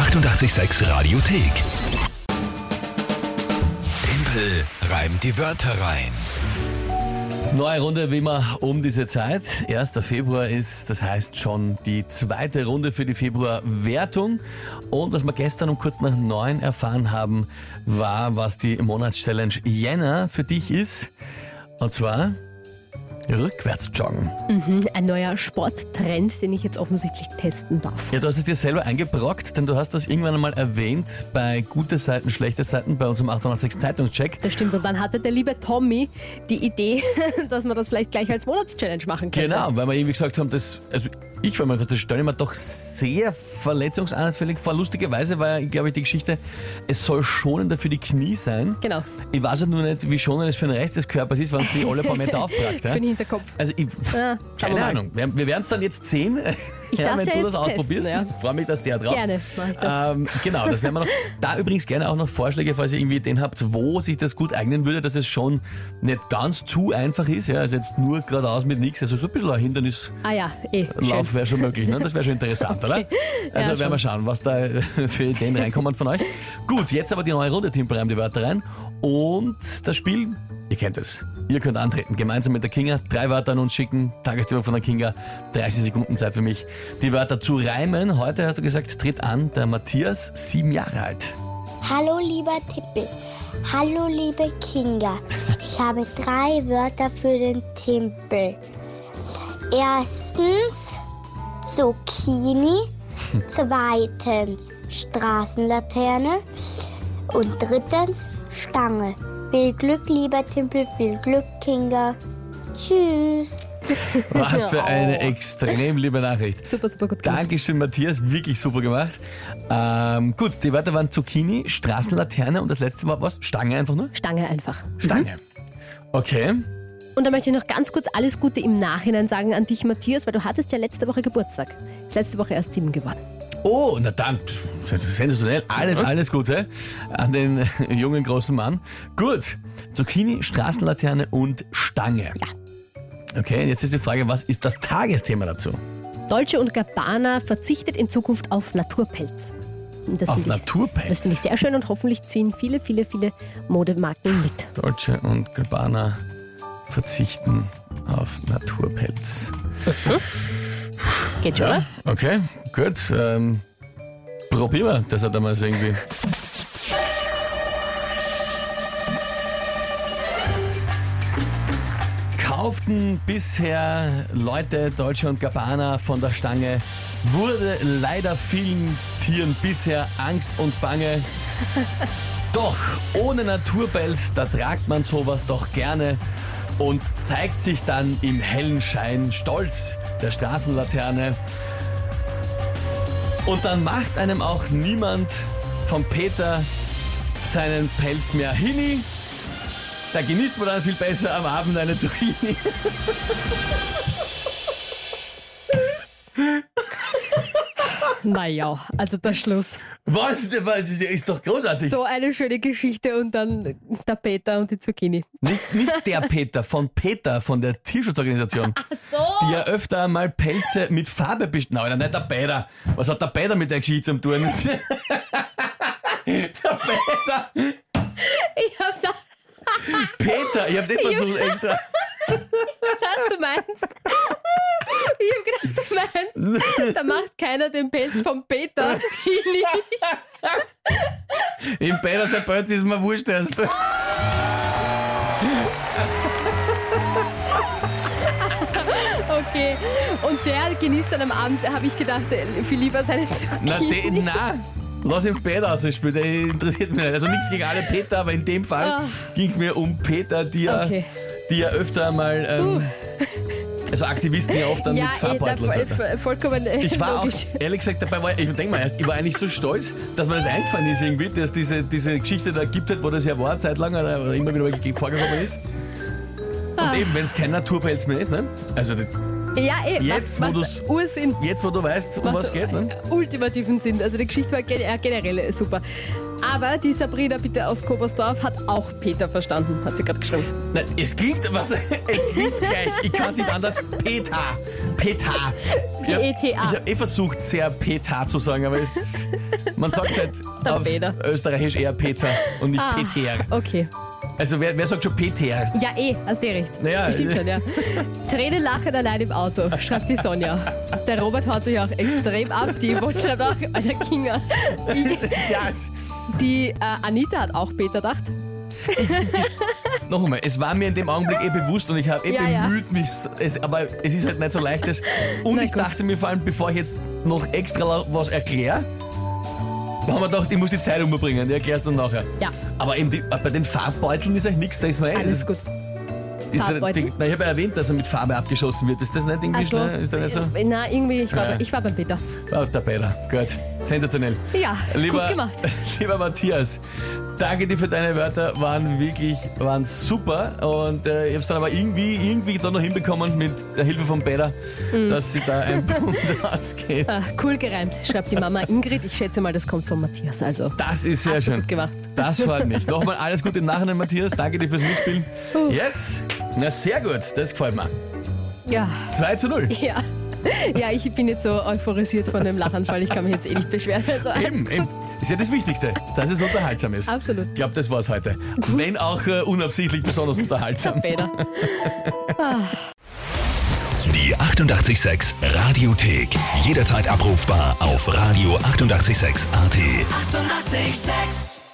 886 Radiothek. Tempel reimt die Wörter rein. Neue Runde wie immer um diese Zeit. 1. Februar ist, das heißt schon die zweite Runde für die Februarwertung. Und was wir gestern um kurz nach neun erfahren haben, war, was die Monatschallenge Jänner für dich ist. Und zwar rückwärts joggen. Mhm, ein neuer Sporttrend, den ich jetzt offensichtlich testen darf. Ja, du hast es dir selber eingebrockt, denn du hast das irgendwann einmal erwähnt bei gute Seiten, schlechte Seiten bei unserem 806 Zeitungscheck. Das stimmt. Und dann hatte der liebe Tommy die Idee, dass man das vielleicht gleich als Monatschallenge machen könnte. Genau, weil wir irgendwie gesagt haben, das, also ich war mir das stelle ich mir doch sehr verletzungsanfällig vor. Lustigerweise war ja, glaube ich, die Geschichte, es soll schonender für die Knie sein. Genau. Ich weiß ja nur nicht, wie schonend es für den Rest des Körpers ist, wenn es die alle paar Meter auftragt. Für den Hinterkopf. Also ich, Ja, wir keine. Ahnung. Wir, wir werden es dann jetzt sehen, Ich ja, wenn ja du das ausprobierst. ja. Ich freue mich da sehr drauf. Gerne mache ich das. Ähm, genau, das werden wir noch. Da übrigens gerne auch noch Vorschläge, falls ihr irgendwie Ideen habt, wo sich das gut eignen würde, dass es schon nicht ganz zu einfach ist. Ja, also jetzt nur geradeaus mit nichts. Also so ein bisschen ein Hindernislauf Ah ja, eh, wäre schon möglich. Ne? Das wäre schon interessant, oder? Also Ja, werden wir schauen, was da für Ideen reinkommen von euch. Gut, jetzt aber die neue Runde, Team Breim, die Wörter rein. Und das Spiel, ihr kennt es. Ihr könnt antreten, gemeinsam mit der Kinga, drei Wörter an uns schicken, Tagesthema von der Kinga, 30 Sekunden Zeit für mich, die Wörter zu reimen. Heute hast du gesagt, tritt an der Matthias, sieben Jahre alt. Hallo lieber Tippel. Hallo liebe Kinga. Ich habe drei Wörter für den Timpel. Erstens Zucchini. Zweitens Straßenlaterne. Und drittens Stange. Viel Glück, lieber Timpel. Viel Glück, Kinga. Tschüss. Was für eine extrem liebe Nachricht. Super, super gut gemacht. Dankeschön, Matthias, wirklich super gemacht. Ähm, gut, die Wörter waren Zucchini, Straßenlaterne und das letzte war was? Stange einfach nur? Stange einfach. Stange. Okay. Und da möchte ich noch ganz kurz alles Gute im Nachhinein sagen an dich, Matthias, weil du hattest ja letzte Woche Geburtstag. Ist letzte Woche erst sieben geworden. Oh, na dann, sensationell. Alles, alles Gute an den jungen, großen Mann. Gut, Zucchini, Straßenlaterne und Stange. Ja. Okay, jetzt ist die Frage, was ist das Tagesthema dazu? Dolce und Gabbana verzichtet in Zukunft auf Naturpelz. Das Auf finde ich- Naturpelz? Das finde ich sehr schön und hoffentlich ziehen viele, viele, viele Modemarken mit. Dolce und Gabbana verzichten auf Naturpelz. Geht schon, oder? Okay, gut. Ähm, probieren wir das hat damals irgendwie. Kauften bisher Leute Dolce und Gabbana von der Stange, wurde leider vielen Tieren bisher Angst und Bange. Doch ohne Naturpelz, da tragt man sowas doch gerne und zeigt sich dann im hellen Schein stolz der Straßenlaterne. Und dann macht einem auch niemand vom Peter seinen Pelz mehr hini. Da genießt man dann viel besser am Abend eine Zucchini. Naja, also der Schluss. Was? Das ist doch großartig. So eine schöne Geschichte und dann der Peter und die Zucchini. Nicht, nicht der Peter, von Peter, von der Tierschutzorganisation. So. Die ja öfter mal Pelze mit Farbe bestellen. Nein, nicht der Peter. Was hat der Peter mit der Geschichte zu tun? der Peter. Ich hab da, Peter, ich hab's eh versucht extra. gedacht, du meinst. Ich hab gedacht, du meinst, da macht keiner den Pelz vom Peter. Ich nicht. Im Peter sein Pelz ist mir wurscht erst. Okay. Und der genießt dann am Abend, habe ich gedacht, viel lieber seine Zucchini. na. Lass ihn Peter ausspielen, der interessiert mich nicht. Also nichts gegen alle Peter, aber in dem Fall Ah. ging es mir um Peter, die ja, Okay. die ja öfter mal, ähm, also Aktivisten ja oft dann ja, mit eh, da, Farbbeutel und so voll, vollkommen äh, Ich war logisch. auch, ehrlich gesagt, dabei war, ich denke mal erst, ich war eigentlich so stolz, dass mir das eingefallen ist irgendwie, dass diese, diese Geschichte da gibt, hat, wo das ja war, eine Zeit lang oder, immer wieder mal ge- vorgekommen ist. Ah. Und eben, wenn es kein Naturpelz mehr ist, ne? Also Ja, eh, Jetzt, macht, wo macht Ursinn. jetzt, wo du weißt, um was geht, ne? ultimativen Sinn. Also die Geschichte war äh, generell super. Aber die Sabrina bitte aus Kobersdorf hat auch Peter verstanden, hat sie gerade geschrieben. Na, es klingt, was, es klingt gleich. Ich kann es nicht anders. Peter. Peter. P-E-T-A. Ich habe eh versucht, sehr Peter zu sagen, aber es, man sagt halt auf Peter. Österreichisch eher Peter und nicht Ah, Peter. Okay. Also wer, wer sagt schon Peter? Ja, eh, hast du recht. Naja, Stimmt schon, ja. Tränen lachen allein im Auto, schreibt die Sonja. Der Robert haut sich auch extrem ab. Die Yvonne schreibt auch, Alter Kinga. Die, Ja, es, die äh, Anita hat auch Peter gedacht. noch einmal, es war mir in dem Augenblick eh bewusst und ich habe eh Ja, ja. bemüht mich, es, aber es ist halt nicht so leicht. Das. Und Na ich gut. dachte mir vor allem, bevor ich jetzt noch extra was erkläre, da haben wir gedacht, ich muss die Zeit umbringen, die erklärst du dann nachher. Ja. Aber eben die, bei den Farbbeuteln ist eigentlich nichts, da ist mir eh. Alles gut. Ist Farbbeutel? die, na, ich habe ja erwähnt, dass er mit Farbe abgeschossen wird. Ist das nicht irgendwie Also, schnell? Ist das nicht so? äh, na, irgendwie, ich war, Ja. bei- ich war beim Peter. Oh, der Peter. Gut. Sensationell. Ja, Lieber, gut gemacht. lieber Matthias, danke dir für deine Wörter, waren wirklich waren super und äh, ich habe es dann aber irgendwie, irgendwie da noch hinbekommen mit der Hilfe von Peter, Mhm. dass sie da ein Punkt ausgeht. Ah, cool gereimt, schreibt die Mama Ingrid. Ich schätze mal, das kommt von Matthias. Also, Das ist sehr hast schön. gut gemacht. Das freut mich. Nochmal alles Gute im Nachhinein, Matthias. Danke dir fürs Mitspielen. Yes. Na, sehr gut. Das gefällt mir. Ja, 2 zu 0. ja. Ja, ich bin jetzt so euphorisiert von dem Lachanfall. Ich kann mich jetzt eh nicht beschweren. Also Eben, eben. Ist ja das Wichtigste, dass es unterhaltsam ist. Absolut. Ich glaube, das war's heute. Wenn auch äh, unabsichtlich besonders unterhaltsam. Peter. Die 886 Radiothek. Jederzeit abrufbar auf radio886.at. 886! 886